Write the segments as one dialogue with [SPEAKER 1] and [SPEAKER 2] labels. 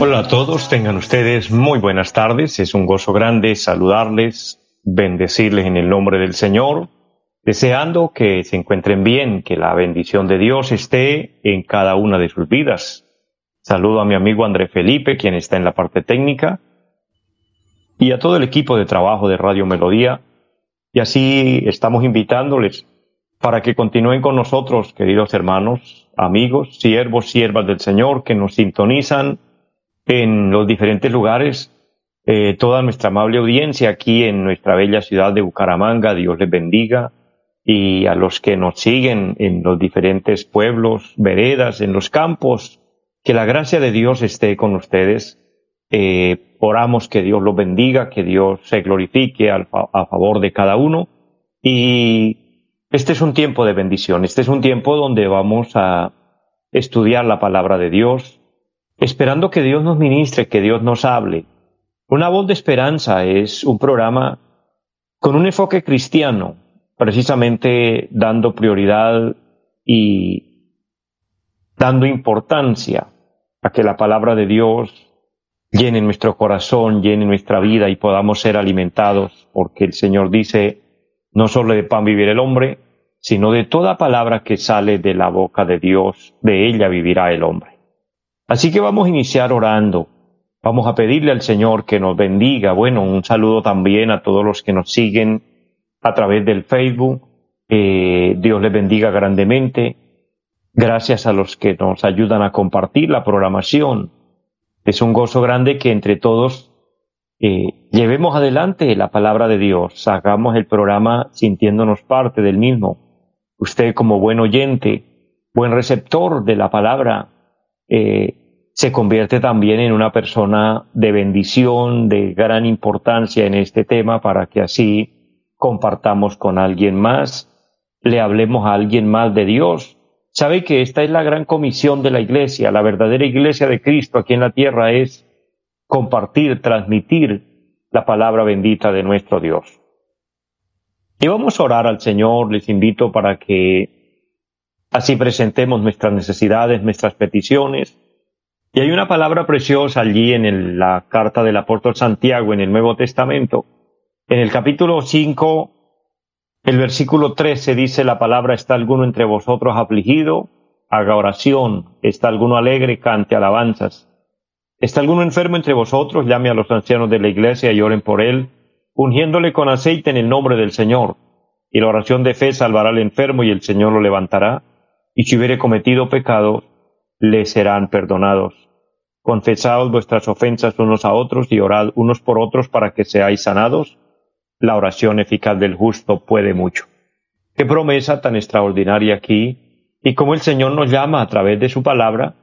[SPEAKER 1] Hola a todos, tengan ustedes muy buenas tardes. Es un gozo grande saludarles, bendecirles en el nombre del Señor, deseando que se encuentren bien, que la bendición de Dios esté en cada una de sus vidas. Saludo a mi amigo André Felipe, quien está en la parte técnica, y a todo el equipo de trabajo de Radio Melodía. Y así estamos invitándoles para que continúen con nosotros, queridos hermanos, amigos, siervos, siervas del Señor, que nos sintonizan en los diferentes lugares, eh, toda nuestra amable audiencia aquí en nuestra bella ciudad de Bucaramanga, Dios les bendiga, y a los que nos siguen en los diferentes pueblos, veredas, en los campos, que la gracia de Dios esté con ustedes. Eh, oramos que Dios los bendiga, que Dios se glorifique a favor de cada uno. Y este es un tiempo de bendición, este es un tiempo donde vamos a estudiar la palabra de Dios, esperando que Dios nos ministre, que Dios nos hable. Una voz de esperanza es un programa con un enfoque cristiano, precisamente dando prioridad y dando importancia a que la palabra de Dios llene nuestro corazón, llene nuestra vida y podamos ser alimentados, porque el Señor dice, no solo de pan vivir el hombre, sino de toda palabra que sale de la boca de Dios, de ella vivirá el hombre. Así que vamos a iniciar orando. Vamos a pedirle al Señor que nos bendiga. Bueno, un saludo también a todos los que nos siguen a través del Facebook. Dios les bendiga grandemente. Gracias a los que nos ayudan a compartir la programación. Es un gozo grande que entre todos llevemos adelante la palabra de Dios, hagamos el programa sintiéndonos parte del mismo. Usted como buen oyente, buen receptor de la palabra, eh, se convierte también en una persona de bendición, de gran importancia en este tema para que así compartamos con alguien más, le hablemos a alguien más de Dios. Sabe que esta es la gran comisión de la iglesia, la verdadera iglesia de Cristo aquí en la tierra es compartir, transmitir la palabra bendita de nuestro Dios. Y vamos a orar al Señor, les invito para que Así presentemos nuestras necesidades, nuestras peticiones. Y hay una palabra preciosa allí en la carta del apóstol Santiago en el Nuevo Testamento. En el capítulo 5, el versículo 13 dice la palabra, ¿está alguno entre vosotros afligido? Haga oración. ¿Está alguno alegre? Cante alabanzas. ¿Está alguno enfermo entre vosotros? Llame a los ancianos de la iglesia y oren por él, ungiéndole con aceite en el nombre del Señor. Y la oración de fe salvará al enfermo y el Señor lo levantará y si hubiere cometido pecado, le serán perdonados. Confesaos vuestras ofensas unos a otros y orad unos por otros para que seáis sanados. La oración eficaz del justo puede mucho. Qué promesa tan extraordinaria aquí, y cómo el Señor nos llama a través de su palabra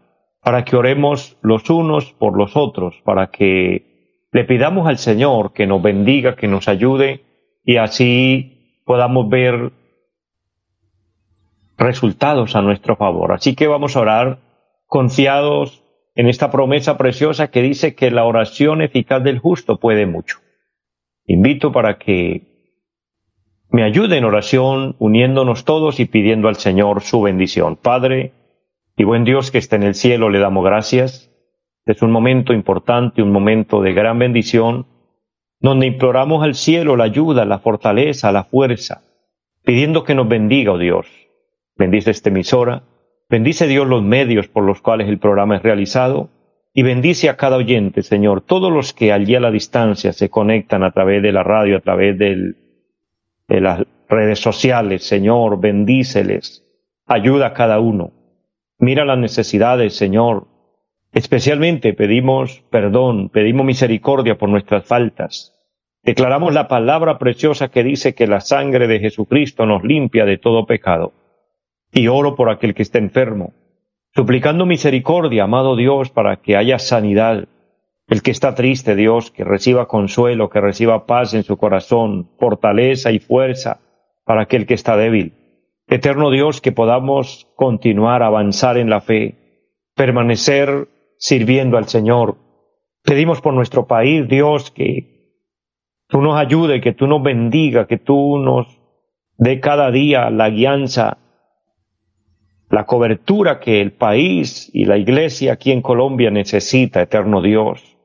[SPEAKER 1] para que oremos los unos por los otros, para que le pidamos al Señor que nos bendiga, que nos ayude, y así podamos ver resultados a nuestro favor. Así que vamos a orar confiados en esta promesa preciosa que dice que la oración eficaz del justo puede mucho. Invito para que me ayude en oración, uniéndonos todos y pidiendo al Señor su bendición. Padre y buen Dios que está en el cielo, le damos gracias. Es un momento importante, un momento de gran bendición, donde imploramos al cielo la ayuda, la fortaleza, la fuerza, pidiendo que nos bendiga, oh Dios. Bendice esta emisora, bendice Dios los medios por los cuales el programa es realizado y bendice a cada oyente, Señor, todos los que allí a la distancia se conectan a través de la radio, a través de las redes sociales, Señor, bendíceles, ayuda a cada uno, mira las necesidades, Señor, especialmente pedimos perdón, pedimos misericordia por nuestras faltas, declaramos la palabra preciosa que dice que la sangre de Jesucristo nos limpia de todo pecado y oro por aquel que está enfermo. suplicando misericordia, amado Dios, para que haya sanidad. El que está triste, Dios, que reciba consuelo, que reciba paz en su corazón, fortaleza y fuerza para aquel que está débil. Eterno Dios, que podamos continuar a avanzar en la fe, permanecer sirviendo al Señor. Pedimos por nuestro país, Dios, que tú nos ayude, que tú nos bendiga, que tú nos dé cada día la guianza, la cobertura que el país y la iglesia aquí en Colombia necesita, eterno Dios.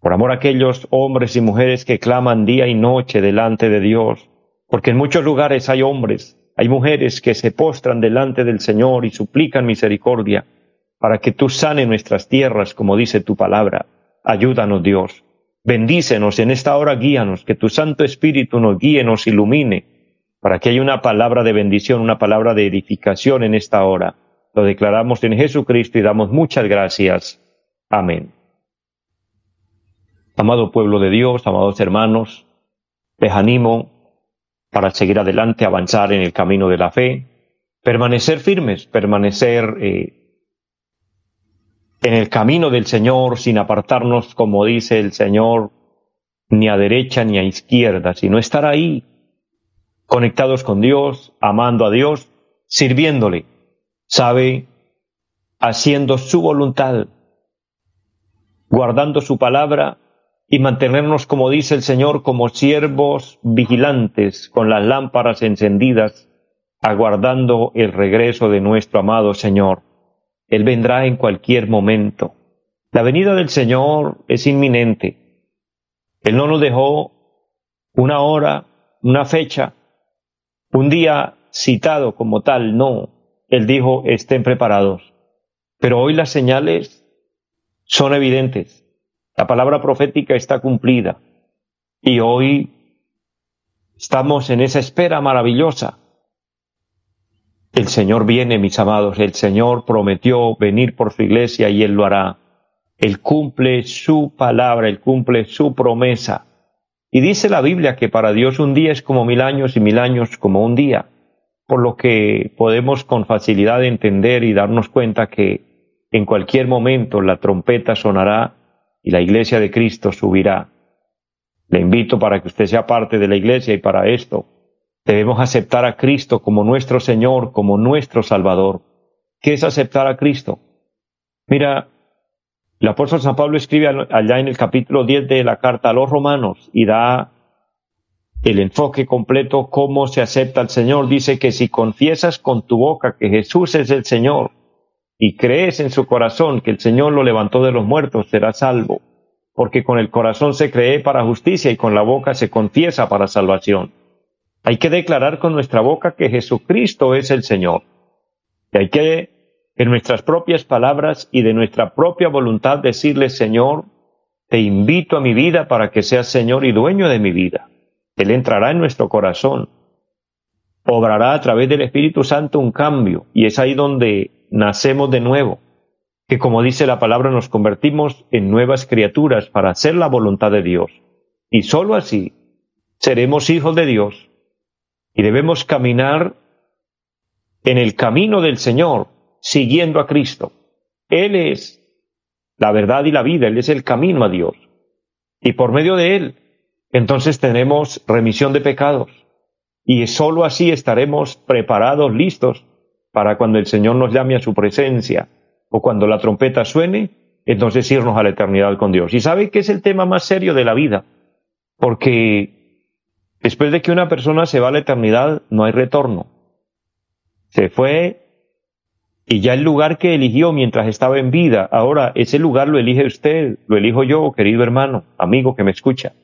[SPEAKER 1] Por amor a aquellos hombres y mujeres que claman día y noche delante de Dios, porque en muchos lugares hay hombres, hay mujeres que se postran delante del Señor y suplican misericordia para que tú sane nuestras tierras, como dice tu palabra. Ayúdanos, Dios. Bendícenos en esta hora, guíanos, que tu Santo Espíritu nos guíe, nos ilumine, para que haya una palabra de bendición, una palabra de edificación en esta hora. Lo declaramos en Jesucristo y damos muchas gracias. Amén. Amado pueblo de Dios, amados hermanos, les animo para seguir adelante, avanzar en el camino de la fe, permanecer firmes, permanecer eh, en el camino del Señor sin apartarnos, como dice el Señor, ni a derecha ni a izquierda, sino estar ahí, conectados con Dios, amando a Dios, sirviéndole, sabe, haciendo su voluntad, guardando su palabra y mantenernos, como dice el Señor, como siervos vigilantes con las lámparas encendidas, aguardando el regreso de nuestro amado Señor. Él vendrá en cualquier momento. La venida del Señor es inminente. Él no nos dejó una hora, una fecha, un día citado como tal, no. Él dijo, estén preparados. Pero hoy las señales son evidentes. La palabra profética está cumplida y hoy estamos en esa espera maravillosa. El Señor viene, mis amados, el Señor prometió venir por su iglesia y Él lo hará. Él cumple su palabra, Él cumple su promesa. Y dice la Biblia que para Dios un día es como mil años y mil años como un día, por lo que podemos con facilidad entender y darnos cuenta que en cualquier momento la trompeta sonará y la iglesia de Cristo subirá. Le invito para que usted sea parte de la iglesia y para esto debemos aceptar a Cristo como nuestro Señor, como nuestro Salvador. ¿Qué es aceptar a Cristo? Mira, el apóstol San Pablo escribe allá en el capítulo 10 de la carta a los romanos y da el enfoque completo cómo se acepta al Señor. Dice que si confiesas con tu boca que Jesús es el Señor y crees en su corazón que el Señor lo levantó de los muertos, serás salvo, porque con el corazón se cree para justicia y con la boca se confiesa para salvación. Hay que declarar con nuestra boca que Jesucristo es el Señor. Y hay que, en nuestras propias palabras y de nuestra propia voluntad, decirle, Señor, te invito a mi vida para que seas Señor y dueño de mi vida. Él entrará en nuestro corazón. Obrará a través del Espíritu Santo un cambio y es ahí donde nacemos de nuevo, que como dice la palabra nos convertimos en nuevas criaturas para hacer la voluntad de Dios. Y sólo así seremos hijos de Dios y debemos caminar en el camino del Señor, siguiendo a Cristo. Él es la verdad y la vida, Él es el camino a Dios. Y por medio de Él, entonces tenemos remisión de pecados. Y sólo así estaremos preparados, listos para cuando el Señor nos llame a su presencia o cuando la trompeta suene, entonces irnos a la eternidad con Dios. Y sabe que es el tema más serio de la vida, porque después de que una persona se va a la eternidad, no hay retorno. Se fue y ya el lugar que eligió mientras estaba en vida, ahora ese lugar lo elige usted, lo elijo yo, querido hermano, amigo que me escucha.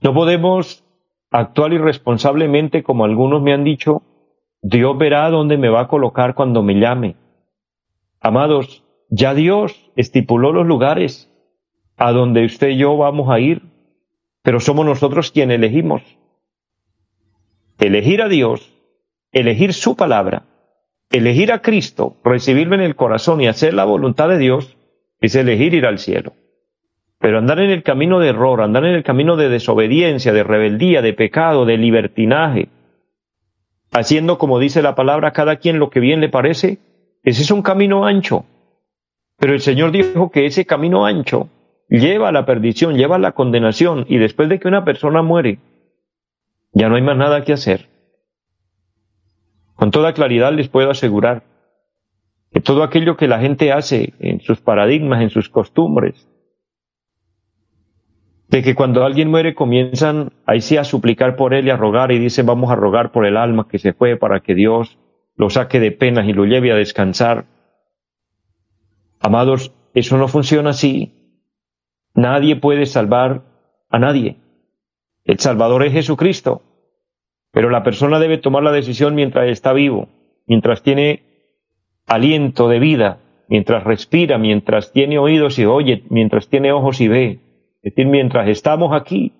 [SPEAKER 1] No podemos actuar irresponsablemente como algunos me han dicho Dios verá dónde me va a colocar cuando me llame. Amados, ya Dios estipuló los lugares a donde usted y yo vamos a ir, pero somos nosotros quienes elegimos. Elegir a Dios, elegir su palabra, elegir a Cristo, recibirlo en el corazón y hacer la voluntad de Dios, es elegir ir al cielo. Pero andar en el camino de error, andar en el camino de desobediencia, de rebeldía, de pecado, de libertinaje, haciendo como dice la palabra cada quien lo que bien le parece, Ese es un camino ancho. Pero el Señor dijo que ese camino ancho lleva a la perdición, lleva a la condenación, y después de que una persona muere, ya no hay más nada que hacer. Con toda claridad les puedo asegurar que todo aquello que la gente hace en sus paradigmas, en sus costumbres, de que cuando alguien muere comienzan ahí sí a suplicar por él y a rogar y dicen vamos a rogar por el alma que se fue para que Dios lo saque de penas y lo lleve a descansar. Amados, eso no funciona así. Nadie puede salvar a nadie. El Salvador es Jesucristo. Pero la persona debe tomar la decisión mientras está vivo, mientras tiene aliento de vida, mientras respira, mientras tiene oídos y oye, mientras tiene ojos y ve. Es decir, mientras estamos aquí,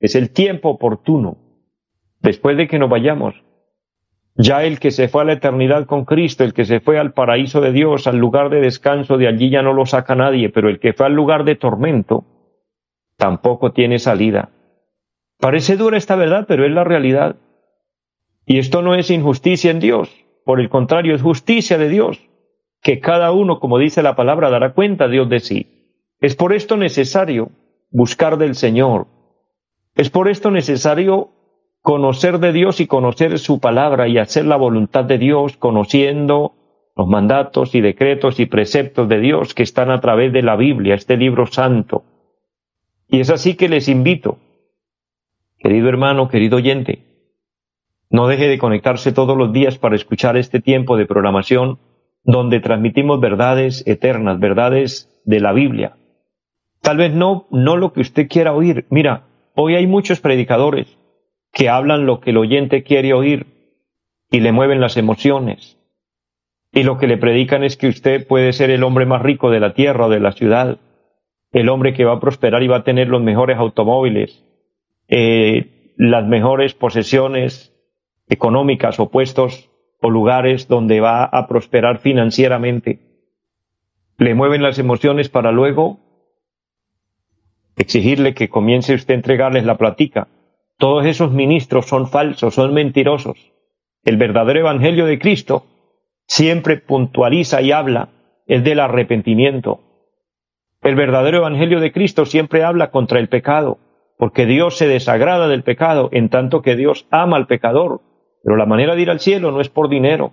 [SPEAKER 1] es el tiempo oportuno, después de que nos vayamos. Ya el que se fue a la eternidad con Cristo, el que se fue al paraíso de Dios, al lugar de descanso, de allí ya no lo saca nadie, pero el que fue al lugar de tormento, tampoco tiene salida. Parece dura esta verdad, pero es la realidad. Y esto no es injusticia en Dios, por el contrario, es justicia de Dios, que cada uno, como dice la palabra, dará cuenta a Dios de sí. Es por esto necesario buscar del Señor. Es por esto necesario conocer de Dios y conocer su palabra y hacer la voluntad de Dios, conociendo los mandatos y decretos y preceptos de Dios que están a través de la Biblia, este libro santo. Y es así que les invito, querido hermano, querido oyente, no deje de conectarse todos los días para escuchar este tiempo de programación donde transmitimos verdades eternas, verdades de la Biblia. Tal vez no, no lo que usted quiera oír. Mira, hoy hay muchos predicadores que hablan lo que el oyente quiere oír y le mueven las emociones. Y lo que le predican es que usted puede ser el hombre más rico de la tierra o de la ciudad, el hombre que va a prosperar y va a tener los mejores automóviles, eh, las mejores posesiones económicas o puestos o lugares donde va a prosperar financieramente. Le mueven las emociones para luego exigirle que comience usted a entregarles la platica. Todos esos ministros son falsos, son mentirosos. El verdadero evangelio de Cristo siempre puntualiza y habla es del arrepentimiento. El verdadero evangelio de Cristo siempre habla contra el pecado, porque Dios se desagrada del pecado, en tanto que Dios ama al pecador. Pero la manera de ir al cielo no es por dinero,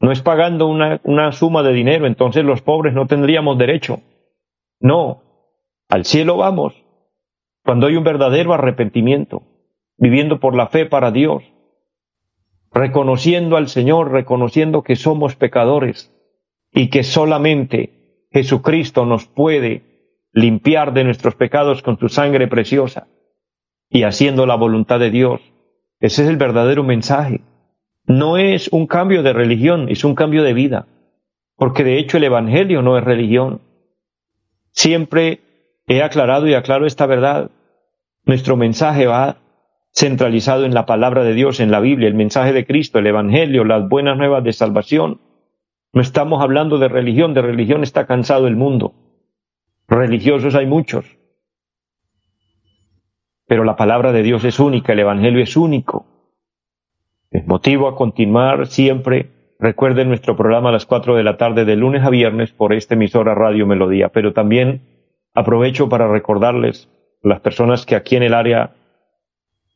[SPEAKER 1] no es pagando una, una suma de dinero, entonces los pobres no tendríamos derecho. No, al cielo vamos cuando hay un verdadero arrepentimiento, viviendo por la fe para Dios, reconociendo al Señor, reconociendo que somos pecadores y que solamente Jesucristo nos puede limpiar de nuestros pecados con su sangre preciosa y haciendo la voluntad de Dios. Ese es el verdadero mensaje. No es un cambio de religión, es un cambio de vida, porque de hecho el Evangelio no es religión. Siempre he aclarado y aclaro esta verdad. Nuestro mensaje va centralizado en la palabra de Dios, en la Biblia, el mensaje de Cristo, el Evangelio, las buenas nuevas de salvación. No estamos hablando de religión, de religión está cansado el mundo. Religiosos hay muchos. Pero la palabra de Dios es única, el Evangelio es único. Es motivo a continuar siempre. Recuerden nuestro programa a las cuatro de la tarde de lunes a viernes por esta emisora Radio Melodía, pero también Aprovecho para recordarles las personas que aquí en el área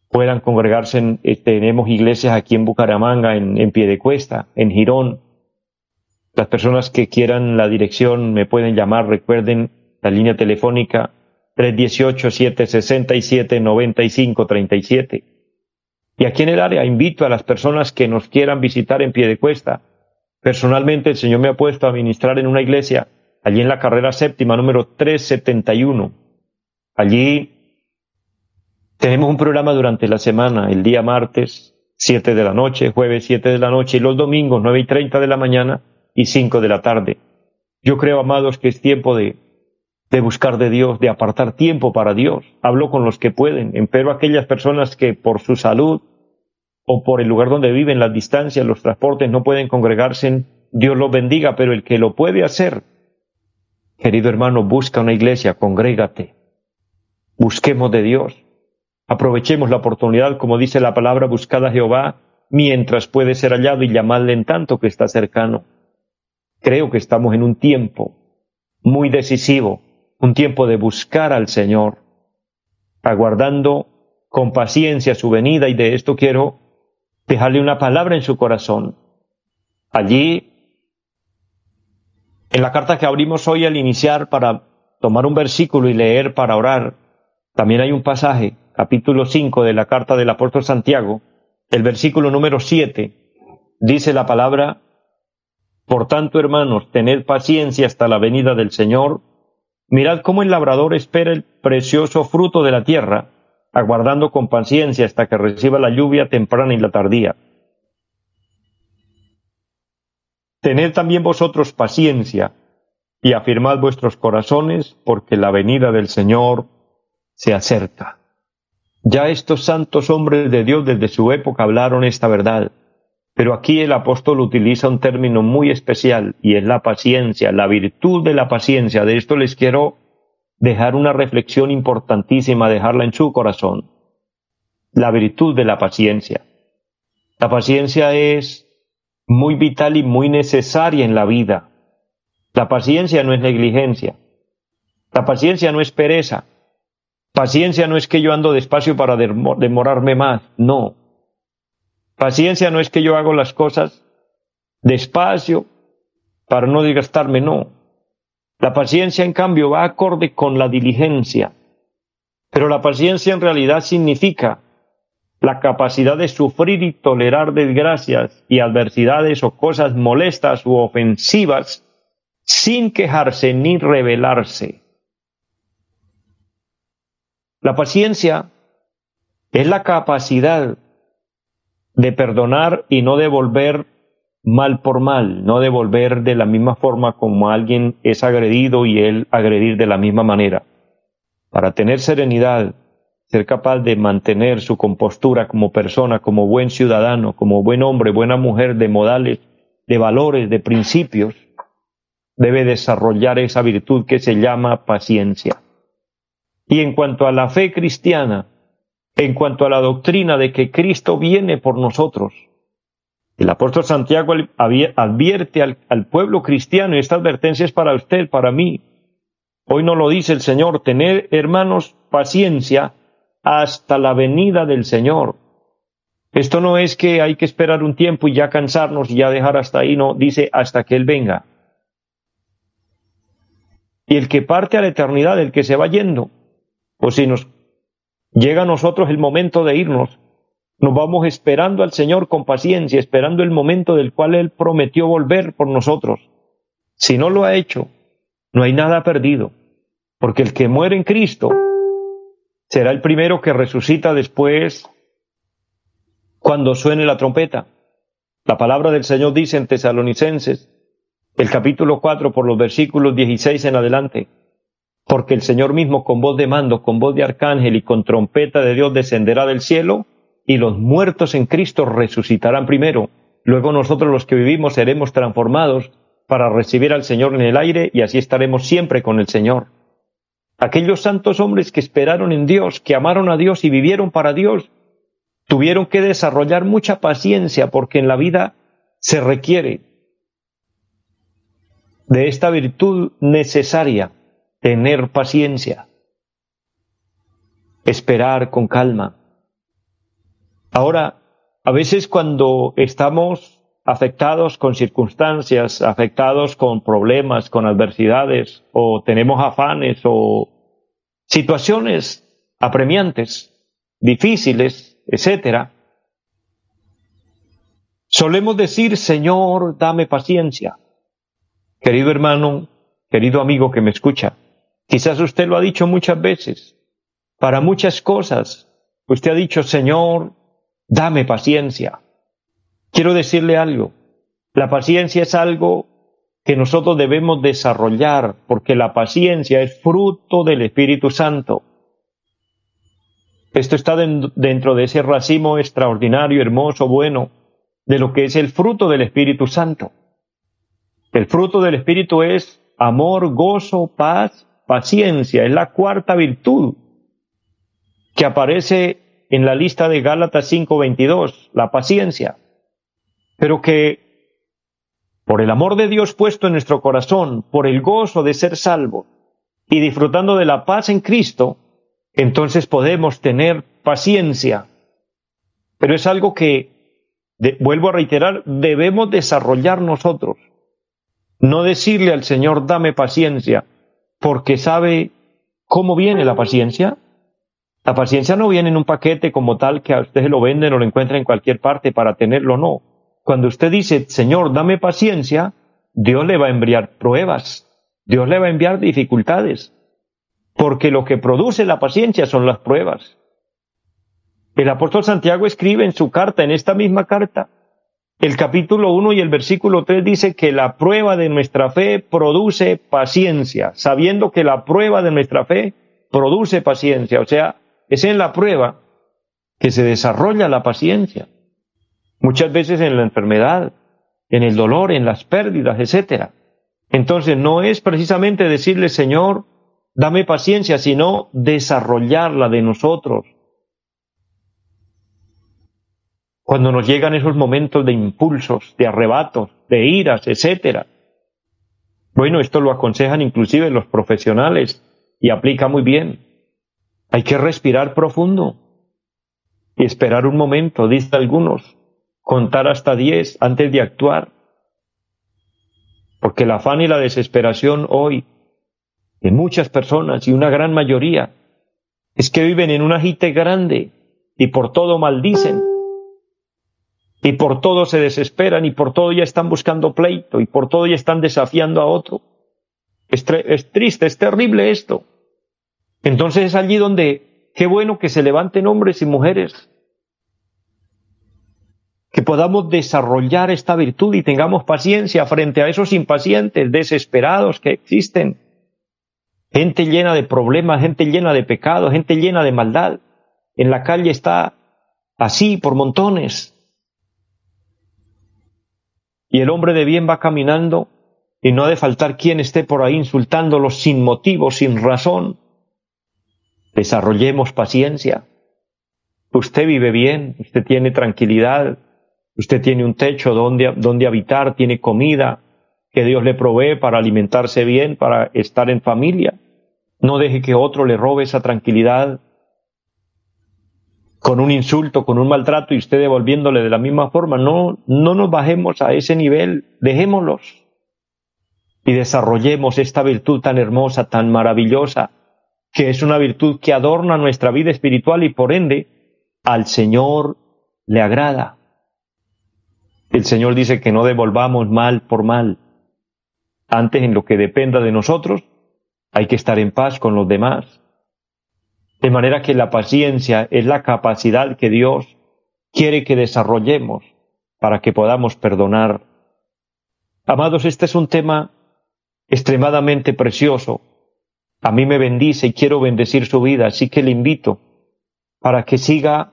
[SPEAKER 1] puedan congregarse. Eh, tenemos iglesias aquí en Bucaramanga, en, en Piedecuesta, en Girón. Las personas que quieran la dirección me pueden llamar. Recuerden la línea telefónica 318-767-9537. Y aquí en el área invito a las personas que nos quieran visitar en Piedecuesta. Personalmente el Señor me ha puesto a ministrar en una iglesia allí en la carrera séptima número 371. Allí tenemos un programa durante la semana, el día martes 7 de la noche, jueves 7 de la noche y los domingos 9 y 30 de la mañana y 5 de la tarde. Yo creo, amados, que es tiempo de, de buscar de Dios, de apartar tiempo para Dios. Hablo con los que pueden, pero aquellas personas que por su salud o por el lugar donde viven, las distancias, los transportes, no pueden congregarse, Dios los bendiga, pero el que lo puede hacer, Querido hermano, busca una iglesia, congrégate. Busquemos de Dios. Aprovechemos la oportunidad, como dice la palabra, buscada a Jehová mientras puede ser hallado y llamadle en tanto que está cercano. creo que estamos en un tiempo muy decisivo, un tiempo de buscar al Señor, aguardando con paciencia su venida y de esto quiero dejarle una palabra en su corazón. Allí, en la carta que abrimos hoy al iniciar para tomar un versículo y leer para orar, también hay un pasaje, capítulo 5 de la carta del apóstol Santiago, el versículo número 7, dice la palabra, Por tanto, hermanos, tened paciencia hasta la venida del Señor, mirad cómo el labrador espera el precioso fruto de la tierra, aguardando con paciencia hasta que reciba la lluvia temprana y la tardía. Tened también vosotros paciencia y afirmad vuestros corazones, porque la venida del Señor se acerca. Ya estos santos hombres de Dios desde su época hablaron esta verdad, pero aquí el apóstol utiliza un término muy especial y es la paciencia, la virtud de la paciencia. De esto les quiero dejar una reflexión importantísima, dejarla en su corazón. La virtud de la paciencia. La paciencia es muy vital y muy necesaria en la vida. La paciencia no es negligencia. La paciencia no es pereza. Paciencia no es que yo ando despacio para demorarme más. No. Paciencia no es que yo hago las cosas despacio para no desgastarme. No. La paciencia, en cambio, va acorde con la diligencia. Pero la paciencia en realidad significa la capacidad de sufrir y tolerar desgracias y adversidades o cosas molestas u ofensivas sin quejarse ni rebelarse. La paciencia es la capacidad de perdonar y no devolver mal por mal, no devolver de la misma forma como alguien es agredido y él agredir de la misma manera. Para tener serenidad, ser capaz de mantener su compostura como persona, como buen ciudadano, como buen hombre, buena mujer, de modales, de valores, de principios, debe desarrollar esa virtud que se llama paciencia. Y en cuanto a la fe cristiana, en cuanto a la doctrina de que Cristo viene por nosotros, el apóstol Santiago advierte al, pueblo cristiano, y esta advertencia es para usted, para mí. Hoy no lo dice el Señor, tener hermanos paciencia hasta la venida del Señor. Esto no es que hay que esperar un tiempo y ya cansarnos y ya dejar hasta ahí, no, dice hasta que Él venga. Y el que parte a la eternidad, el que se va yendo, o si nos llega a nosotros el momento de irnos, nos vamos esperando al Señor con paciencia, esperando el momento del cual Él prometió volver por nosotros. Si no lo ha hecho, no hay nada perdido, porque el que muere en Cristo será el primero que resucita después cuando suene la trompeta. La palabra del Señor dice en Tesalonicenses, el capítulo 4 por los versículos 16 en adelante, porque el Señor mismo con voz de mando, con voz de arcángel y con trompeta de Dios descenderá del cielo, y los muertos en Cristo resucitarán primero. Luego nosotros los que vivimos seremos transformados para recibir al Señor en el aire y así estaremos siempre con el Señor. Aquellos santos hombres que esperaron en Dios, que amaron a Dios y vivieron para Dios, tuvieron que desarrollar mucha paciencia porque en la vida se requiere de esta virtud necesaria, tener paciencia, esperar con calma, Ahora, a veces cuando estamos afectados con circunstancias, afectados con problemas, con adversidades, o tenemos afanes o situaciones apremiantes, difíciles, etcétera, solemos decir, Señor, dame paciencia. Querido hermano, querido amigo que me escucha, quizás usted lo ha dicho muchas veces. Para muchas cosas, usted ha dicho, Señor, dame paciencia. Quiero decirle algo, la paciencia es algo que nosotros debemos desarrollar porque la paciencia es fruto del Espíritu Santo. Esto está dentro de ese racimo extraordinario, hermoso, bueno, de lo que es el fruto del Espíritu Santo. El fruto del Espíritu es amor, gozo, paz, paciencia. Es la cuarta virtud que aparece en la lista de Gálatas 5:22, la paciencia, pero que por el amor de Dios puesto en nuestro corazón, por el gozo de ser salvo y disfrutando de la paz en Cristo, entonces podemos tener paciencia. Pero es algo que, vuelvo a reiterar, debemos desarrollar nosotros. No decirle al Señor, dame paciencia, porque sabe cómo viene la paciencia. La paciencia no viene en un paquete como tal que a usted lo venden o lo encuentra en cualquier parte para tenerlo, no. Cuando usted dice, Señor, dame paciencia, Dios le va a enviar pruebas, Dios le va a enviar dificultades, porque lo que produce la paciencia son las pruebas. El apóstol Santiago escribe en su carta, en esta misma carta, el capítulo 1 y el versículo 3 dice que la prueba de nuestra fe produce paciencia, sabiendo que la prueba de nuestra fe produce paciencia. O sea, es en la prueba que se desarrolla la paciencia. Muchas veces en la enfermedad, en el dolor, en las pérdidas, etcétera. Entonces no es precisamente decirle, Señor, dame paciencia, sino desarrollarla de nosotros, cuando nos llegan esos momentos de impulsos, de arrebatos, de iras, etcétera. Bueno, esto lo aconsejan inclusive los profesionales y aplica muy bien. Hay que respirar profundo y esperar un momento, dicen algunos, contar hasta diez antes de actuar. Porque el afán y la desesperación hoy de muchas personas y una gran mayoría es que viven en un agite grande y por todo maldicen y por todo se desesperan y por todo ya están buscando pleito y por todo ya están desafiando a otro. Es, es, triste, es terrible esto. Entonces es allí donde qué bueno que se levanten hombres y mujeres, que podamos desarrollar esta virtud y tengamos paciencia frente a esos impacientes, desesperados que existen. Gente llena de problemas, gente llena de pecados, gente llena de maldad. En la calle está así por montones. Y el hombre de bien va caminando y no ha de faltar quien esté por ahí insultándolo sin motivo, sin razón. Desarrollemos paciencia. Usted vive bien, usted tiene tranquilidad, usted tiene un techo donde, donde habitar, tiene comida que Dios le provee para alimentarse bien, para estar en familia. No deje que otro le robe esa tranquilidad con un insulto, con un maltrato y usted devolviéndole de la misma forma. No, no nos bajemos a ese nivel, dejémoslos y desarrollemos esta virtud tan hermosa, tan maravillosa, que es una virtud que adorna nuestra vida espiritual y por ende al Señor le agrada. El Señor dice que no devolvamos mal por mal. Antes, en lo que dependa de nosotros, hay que estar en paz con los demás de manera que la paciencia es la capacidad que Dios quiere que desarrollemos para que podamos perdonar. Amados, este es un tema extremadamente precioso. A mí me bendice y quiero bendecir su vida, así que le invito para que siga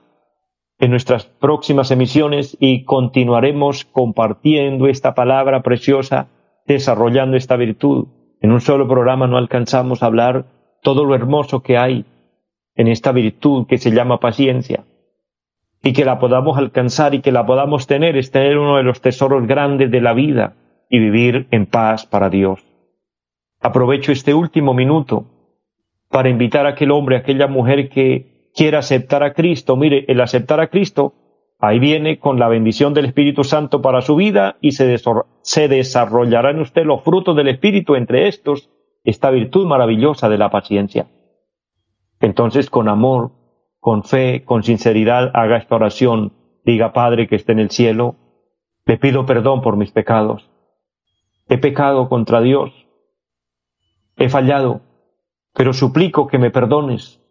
[SPEAKER 1] en nuestras próximas emisiones y continuaremos compartiendo esta palabra preciosa, desarrollando esta virtud. En un solo programa no alcanzamos a hablar todo lo hermoso que hay en esta virtud que se llama paciencia y que la podamos alcanzar y que la podamos tener es tener uno de los tesoros grandes de la vida y vivir en paz para Dios. Aprovecho este último minuto para invitar a aquel hombre, a aquella mujer que quiera aceptar a Cristo. Mire, el aceptar a Cristo, ahí viene con la bendición del Espíritu Santo para su vida y se, se desarrollará en usted los frutos del Espíritu, entre estos, esta virtud maravillosa de la paciencia. Entonces, con amor, con fe, con sinceridad, haga esta oración. Diga, Padre que esté en el cielo, le pido perdón por mis pecados. He pecado contra Dios. He fallado, pero suplico que me perdones,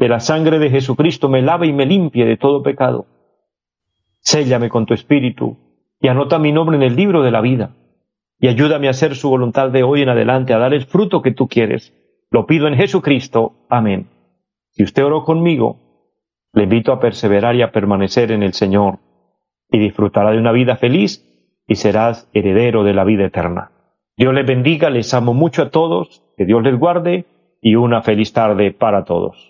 [SPEAKER 1] que la sangre de Jesucristo me lave y me limpie de todo pecado. Séllame con tu espíritu y anota mi nombre en el libro de la vida y ayúdame a hacer su voluntad de hoy en adelante, a dar el fruto que tú quieres. Lo pido en Jesucristo. Amén. Si usted oró conmigo, le invito a perseverar y a permanecer en el Señor, y disfrutará de una vida feliz y serás heredero de la vida eterna. Dios les bendiga, les amo mucho a todos, que Dios les guarde y una feliz tarde para todos.